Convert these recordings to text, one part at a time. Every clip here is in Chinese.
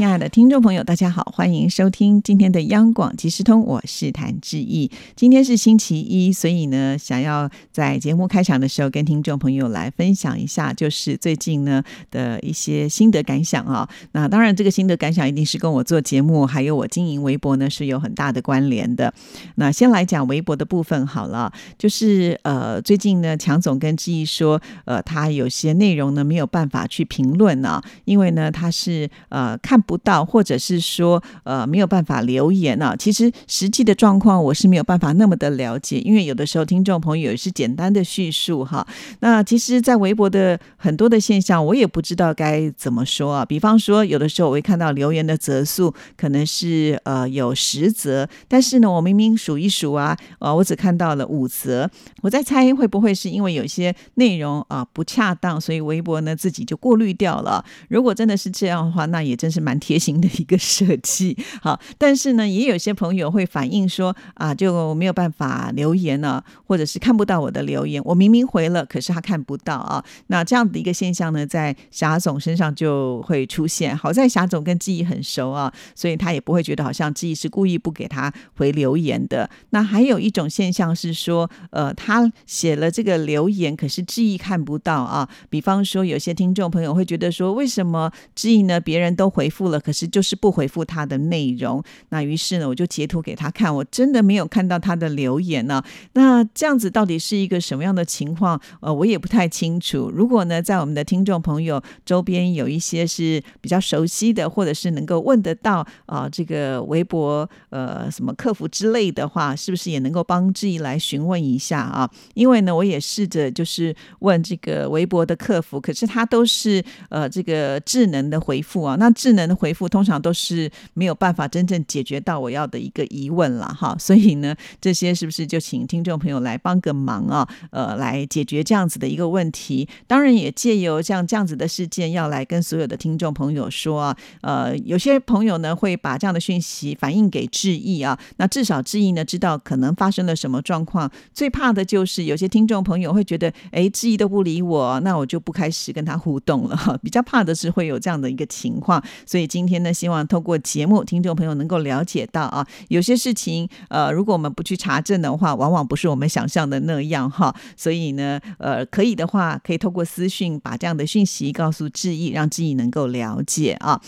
亲爱的听众朋友，大家好，欢迎收听今天的央广即时通，我是谭志毅。今天是星期一，所以呢，想要在节目开场的时候跟听众朋友来分享一下，就是最近呢的一些心得感想啊。那当然，这个心得感想一定是跟我做节目，还有我经营微博呢是有很大的关联的。那先来讲微博的部分好了，就是呃，最近呢，强总跟志毅说，呃，他有些内容呢没有办法去评论啊，因为呢他是呃看。不到，或者是说，呃，没有办法留言啊。其实实际的状况我是没有办法那么的了解，因为有的时候听众朋友也是简单的叙述哈。那其实，在微博的很多的现象，我也不知道该怎么说啊。比方说，有的时候我会看到留言的则数可能是呃有十则，但是呢，我明明数一数啊，呃，我只看到了五则。我在猜会不会是因为有些内容啊不恰当，所以微博呢自己就过滤掉了。如果真的是这样的话，那也真是蛮。贴心的一个设计，好，但是呢，也有些朋友会反映说啊，就没有办法留言了，或者是看不到我的留言，我明明回了，可是他看不到啊。那这样的一个现象呢，在霞总身上就会出现。好在霞总跟记忆很熟啊，所以他也不会觉得好像记忆是故意不给他回留言的。那还有一种现象是说，呃，他写了这个留言，可是记忆看不到啊。比方说，有些听众朋友会觉得说，为什么记忆呢？别人都回复。了，可是就是不回复他的内容。那于是呢，我就截图给他看，我真的没有看到他的留言呢。那这样子到底是一个什么样的情况？呃，我也不太清楚。如果呢，在我们的听众朋友周边有一些是比较熟悉的，或者是能够问得到啊，这个微博呃什么客服之类的话，是不是也能够帮志毅来询问一下啊？因为呢，我也试着就是问这个微博的客服，可是他都是呃这个智能的回复啊。那智能的。回复通常都是没有办法真正解决到我要的一个疑问了哈，所以呢，这些是不是就请听众朋友来帮个忙啊？呃，来解决这样子的一个问题。当然也借由像这样子的事件，要来跟所有的听众朋友说啊，呃，有些朋友呢会把这样的讯息反映给志毅啊，那至少志毅呢知道可能发生了什么状况。最怕的就是有些听众朋友会觉得，哎，志毅都不理我，那我就不开始跟他互动了哈。比较怕的是会有这样的一个情况，所以。以今天呢，希望透过节目，听众朋友能够了解到啊，有些事情，呃，如果我们不去查证的话，往往不是我们想象的那样哈。所以呢，呃，可以的话，可以透过私讯把这样的讯息告诉志毅，让志毅能够了解啊。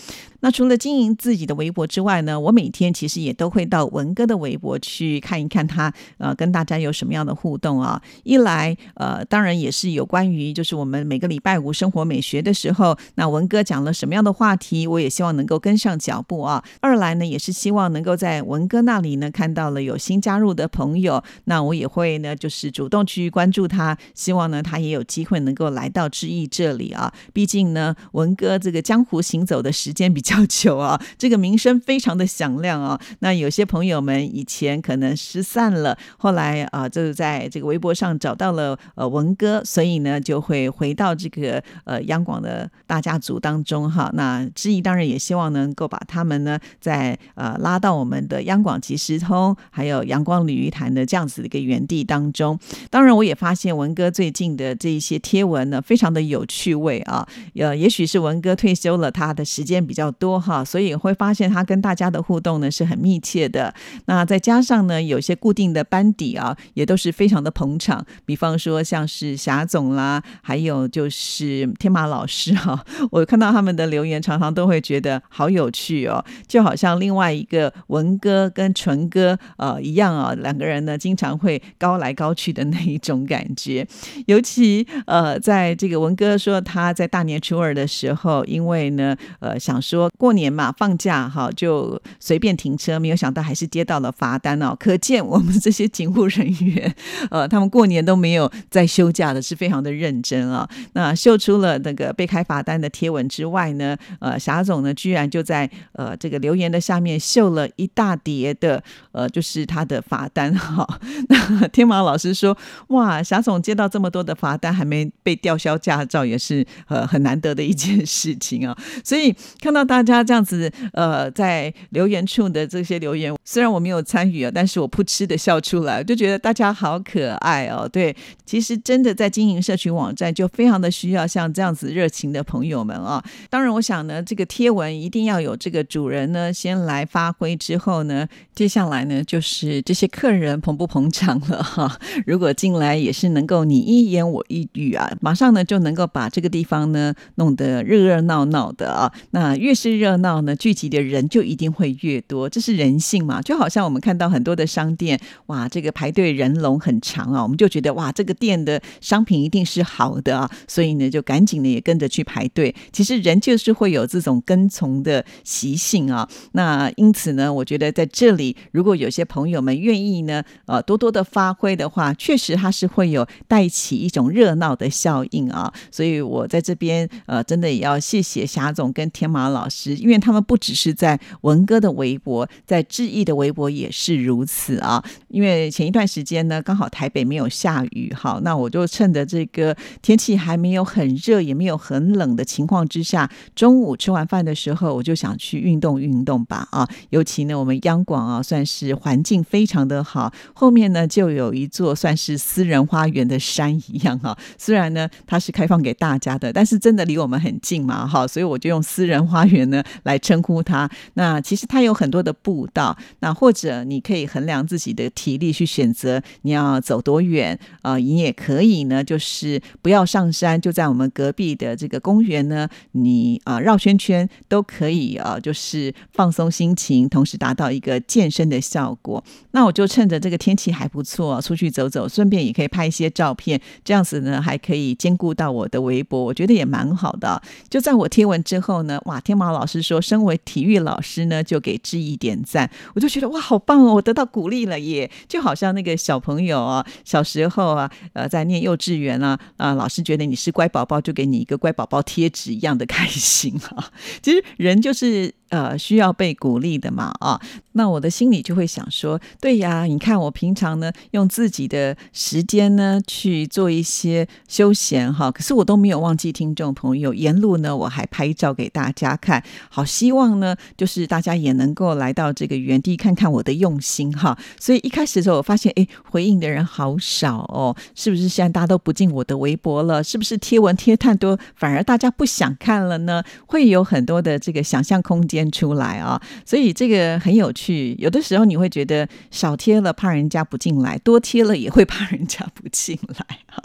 那除了经营自己的微博之外呢，我每天其实也都会到文哥的微博去看一看他，呃，跟大家有什么样的互动啊。一来，呃，当然也是有关于就是我们每个礼拜五生活美学的时候，那文哥讲了什么样的话题，我也希望能够跟上脚步啊。二来呢，也是希望能够在文哥那里呢看到了有新加入的朋友，那我也会呢就是主动去关注他，希望呢他也有机会能够来到志毅这里啊。毕竟呢，文哥这个江湖行走的时间比较。要求啊，这个名声非常的响亮啊。那有些朋友们以前可能失散了，后来啊，就是在这个微博上找到了呃文哥，所以呢就会回到这个呃央广的大家族当中哈。那知意当然也希望能够把他们呢在呃拉到我们的央广即时通，还有阳光鲤鱼潭的这样子的一个园地当中。当然，我也发现文哥最近的这一些贴文呢，非常的有趣味啊。呃，也许是文哥退休了，他的时间比较。多多哈，所以会发现他跟大家的互动呢是很密切的。那再加上呢，有些固定的班底啊，也都是非常的捧场。比方说像是霞总啦，还有就是天马老师哈，我看到他们的留言，常常都会觉得好有趣哦，就好像另外一个文哥跟纯哥呃一样啊，两个人呢经常会高来高去的那一种感觉。尤其呃，在这个文哥说他在大年初二的时候，因为呢呃想说。过年嘛，放假哈就随便停车，没有想到还是接到了罚单哦。可见我们这些警务人员，呃，他们过年都没有在休假的，是非常的认真啊。那秀出了那个被开罚单的贴文之外呢，呃，霞总呢居然就在呃这个留言的下面秀了一大叠的呃，就是他的罚单哈。那天马老师说，哇，霞总接到这么多的罚单，还没被吊销驾照，也是呃很难得的一件事情啊。所以看到大大家这样子呃在留言处的这些留言，虽然我没有参与啊，但是我噗嗤的笑出来，就觉得大家好可爱哦。对，其实真的在经营社群网站，就非常的需要像这样子热情的朋友们啊。当然，我想呢，这个贴文一定要有这个主人呢先来发挥，之后呢，接下来呢就是这些客人捧不捧场了哈。如果进来也是能够你一言我一语啊，马上呢就能够把这个地方呢弄得热热闹闹的啊。那越是是热闹呢，聚集的人就一定会越多，这是人性嘛。就好像我们看到很多的商店，哇，这个排队人龙很长啊，我们就觉得哇，这个店的商品一定是好的啊，所以呢就赶紧的也跟着去排队。其实人就是会有这种跟从的习性啊。那因此呢，我觉得在这里，如果有些朋友们愿意呢，呃，多多的发挥的话，确实它是会有带起一种热闹的效应啊。所以我在这边呃，真的也要谢谢霞总跟天马老师，因为他们不只是在文哥的微博，在志毅的微博也是如此啊。因为前一段时间呢，刚好台北没有下雨，好，那我就趁着这个天气还没有很热，也没有很冷的情况之下，中午吃完饭的时候，我就想去运动运动吧啊。尤其呢，我们央广啊，算是环境非常的好，后面呢就有一座算是私人花园的山一样哈。虽然呢它是开放给大家的，但是真的离我们很近嘛哈，所以我就用私人花园呢来称呼它。那其实它有很多的步道，那或者你可以衡量自己的体力去选择你要走多远啊。你也可以呢，就是不要上山，就在我们隔壁的这个公园呢，你啊绕圈圈都可以啊，就是放松心情，同时达到一个健身的效果。那我就趁着这个天气还不错，出去走走，顺便也可以拍一些照片，这样子呢还可以兼顾到我的微博，我觉得也蛮好的。就在我贴文之后呢，哇，天猫老师说，身为体育老师呢，就给志毅点赞，我就觉得哇，好棒哦，我得到鼓励了耶，就好像那个小朋友啊，小时候啊，呃，在念幼稚园啊，啊，老师觉得你是乖宝宝，就给你一个乖宝宝贴纸一样的开心啊。其实人就是呃需要被鼓励的嘛啊，那我的心里就会想说，对呀，你看我平常呢用自己的时间呢去做一些休闲哈，可是我都没有忘记听众朋友，沿路呢我还拍照给大家看，好希望呢就是大家也能够来到这个原地看看我的用心哈。所以一开始的时候我发现，哎，回应的人好少哦，是不是现在大家都不进我的微博了？是不是贴文贴太多，反而大家不想看了呢？会有很多的这个想象空间出来啊，所以这个很有趣。有的时候你会觉得少贴了怕人家不进来，多贴了也会怕人家不进来啊。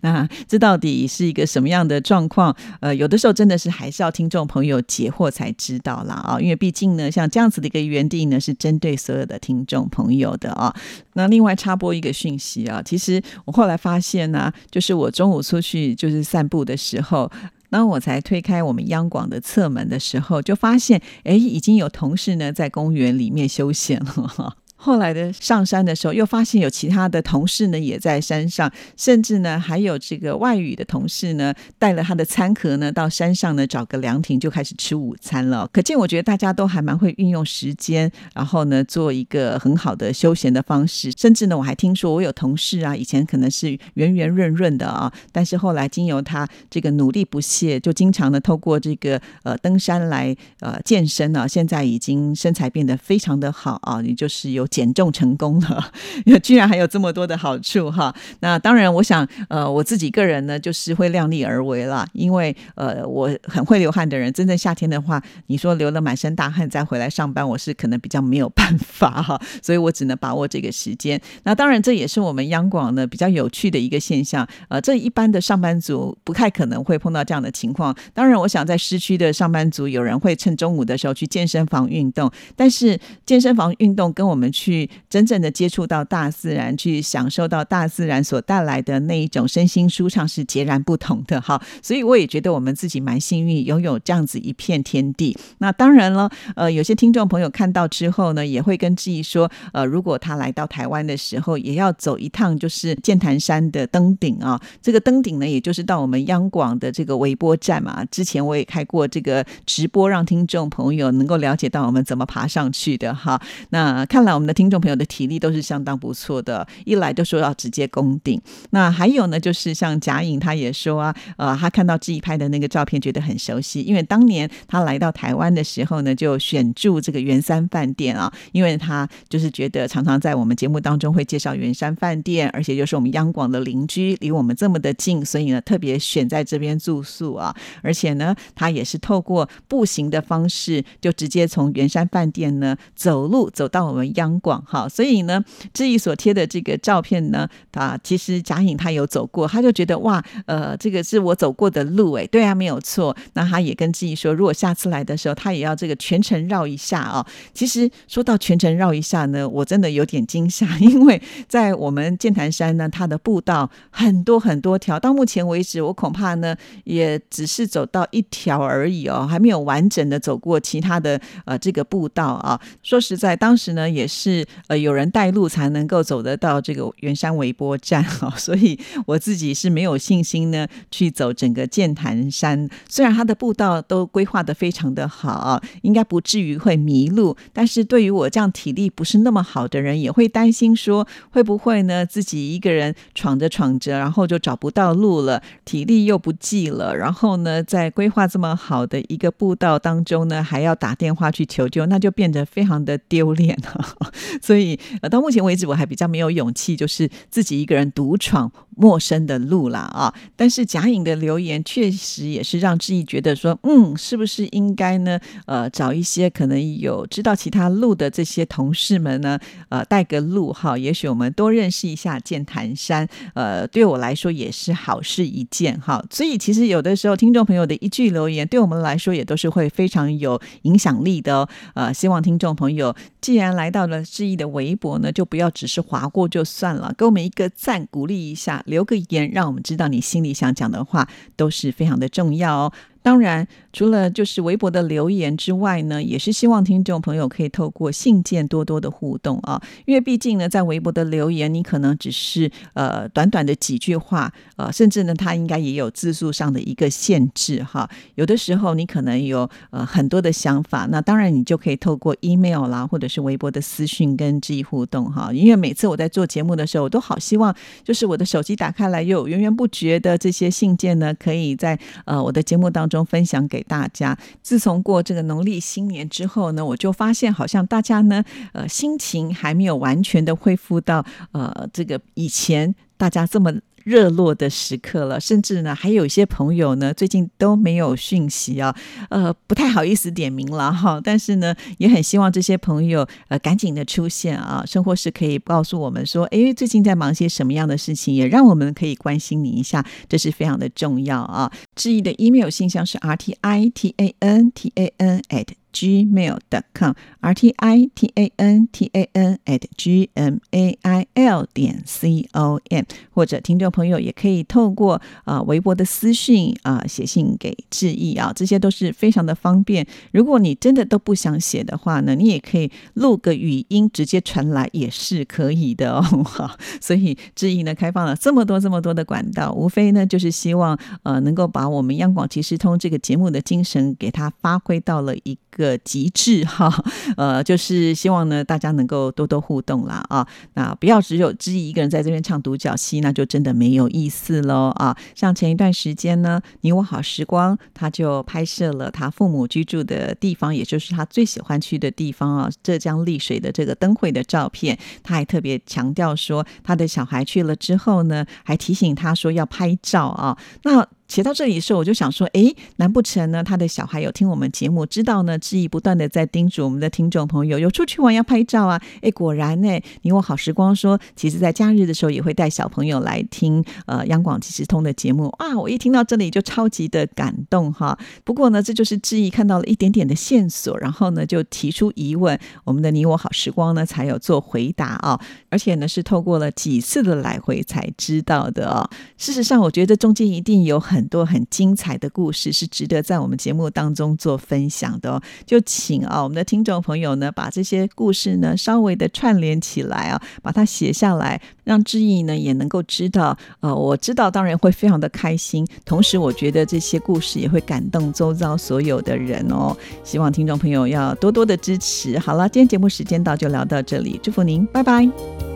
那这到底是一个什么样的状况？呃，有的时候真的是还是要听众朋友解惑才知道啦啊，因为毕竟呢，像这样子的一个园地呢，是针对所有的听众朋友的啊。那另外插播一个讯息啊，其实我后来发现呢，就是我中午出去就是散步的时候。当我才推开我们央广的侧门的时候，就发现，哎，已经有同事呢在公园里面休闲了。后来的上山的时候，又发现有其他的同事呢也在山上，甚至呢还有这个外语的同事呢带了他的餐盒呢到山上呢找个凉亭就开始吃午餐了。可见我觉得大家都还蛮会运用时间，然后呢做一个很好的休闲的方式。甚至呢我还听说我有同事啊，以前可能是圆圆润润的啊，但是后来经由他这个努力不懈，就经常呢透过这个呃登山来呃健身啊，现在已经身材变得非常的好啊，也就是有。减重成功了，居然还有这么多的好处哈！那当然，我想呃，我自己个人呢，就是会量力而为啦，因为呃，我很会流汗的人，真正夏天的话，你说流了满身大汗再回来上班，我是可能比较没有办法哈，所以我只能把握这个时间。那当然，这也是我们央广呢比较有趣的一个现象，呃，这一般的上班族不太可能会碰到这样的情况。当然，我想在市区的上班族，有人会趁中午的时候去健身房运动，但是健身房运动跟我们。去真正的接触到大自然，去享受到大自然所带来的那一种身心舒畅是截然不同的哈。所以我也觉得我们自己蛮幸运，拥有这样子一片天地。那当然了，呃，有些听众朋友看到之后呢，也会跟志毅说，呃，如果他来到台湾的时候，也要走一趟就是剑潭山的登顶啊。这个登顶呢，也就是到我们央广的这个微波站嘛。之前我也开过这个直播，让听众朋友能够了解到我们怎么爬上去的哈。那看来我们的听众朋友的体力都是相当不错的，一来就说要直接攻顶。那还有呢，就是像贾颖他也说啊，呃，他看到志毅拍的那个照片，觉得很熟悉，因为当年他来到台湾的时候呢，就选住这个圆山饭店啊，因为他就是觉得常常在我们节目当中会介绍圆山饭店，而且又是我们央广的邻居，离我们这么的近，所以呢，特别选在这边住宿啊，而且呢，他也是透过步行的方式，就直接从圆山饭店呢走路走到我们央广哈，所以呢，志毅所贴的这个照片呢，啊其实贾颖他有走过，他就觉得哇，呃，这个是我走过的路哎，对啊，没有错。那他也跟志毅说，如果下次来的时候，他也要这个全程绕一下啊。其实说到全程绕一下呢，我真的有点惊吓，因为在我们剑潭山呢，它的步道很多很多条，到目前为止，我恐怕呢也只是走到一条而已哦，还没有完整的走过其他的呃这个步道啊。说实在，当时呢也是是呃有人带路才能够走得到这个圆山微波站哈，所以我自己是没有信心呢去走整个剑潭山。虽然它的步道都规划的非常的好，应该不至于会迷路，但是对于我这样体力不是那么好的人，也会担心说会不会呢自己一个人闯着闯着，然后就找不到路了，体力又不济了，然后呢在规划这么好的一个步道当中呢，还要打电话去求救，那就变得非常的丢脸了。所以呃到目前为止，我还比较没有勇气，就是自己一个人独闯陌生的路啦啊。但是贾颖的留言确实也是让志毅觉得说，嗯，是不是应该呢？呃，找一些可能有知道其他路的这些同事们呢，呃，带个路哈，也许我们多认识一下剑潭山，呃，对我来说也是好事一件哈。所以其实有的时候听众朋友的一句留言，对我们来说也都是会非常有影响力的。呃，希望听众朋友既然来到了志毅的围脖呢，就不要只是划过就算了，给我们一个赞，鼓励一下，留个言，让我们知道你心里想讲的话，都是非常的重要哦。当然，除了就是微博的留言之外呢，也是希望听众朋友可以透过信件多多的互动啊。因为毕竟呢，在微博的留言，你可能只是呃短短的几句话，呃，甚至呢，它应该也有字数上的一个限制哈。有的时候你可能有呃很多的想法，那当然你就可以透过 email 啦，或者是微博的私讯跟志毅互动哈。因为每次我在做节目的时候，我都好希望就是我的手机打开来，有源源不绝的这些信件呢，可以在呃我的节目当。中分享给大家。自从过这个农历新年之后呢，我就发现好像大家呢，呃，心情还没有完全的恢复到呃这个以前大家这么。热络的时刻了，甚至呢，还有一些朋友呢，最近都没有讯息啊，呃，不太好意思点名了哈。但是呢，也很希望这些朋友呃赶紧的出现啊，生活是可以告诉我们说，哎，最近在忙些什么样的事情，也让我们可以关心你一下，这是非常的重要啊。致意的 email 信箱是 r t i t a n t a n at gmail.com r t i t a n t a n at g m a i l 点 c o m 或者听众朋友也可以透过啊微博的私讯啊写信给志意啊，这些都是非常的方便。如果你真的都不想写的话呢，你也可以录个语音直接传来也是可以的哦。好，所以志意呢开放了这么多这么多的管道，无非呢就是希望呃能够把我们央广即时通这个节目的精神给它发挥到了一个极致哈，呃，就是希望呢，大家能够多多互动啦啊，那不要只有知意一个人在这边唱独角戏，那就真的没有意思喽啊。像前一段时间呢，你我好时光，他就拍摄了他父母居住的地方，也就是他最喜欢去的地方啊，浙江丽水的这个灯会的照片。他还特别强调说，他的小孩去了之后呢，还提醒他说要拍照啊。那写到这里的时候，我就想说，诶，难不成呢？他的小孩有听我们节目，知道呢？志毅不断的在叮嘱我们的听众朋友，有出去玩要拍照啊！诶，果然呢，你我好时光说，其实在假日的时候也会带小朋友来听呃央广即时通的节目啊！我一听到这里就超级的感动哈。不过呢，这就是志毅看到了一点点的线索，然后呢就提出疑问，我们的你我好时光呢才有做回答啊，而且呢是透过了几次的来回才知道的哦。事实上，我觉得中间一定有很很多很精彩的故事是值得在我们节目当中做分享的哦，就请啊我们的听众朋友呢把这些故事呢稍微的串联起来啊，把它写下来，让志毅呢也能够知道。呃，我知道当然会非常的开心，同时我觉得这些故事也会感动周遭所有的人哦。希望听众朋友要多多的支持。好了，今天节目时间到，就聊到这里，祝福您，拜拜。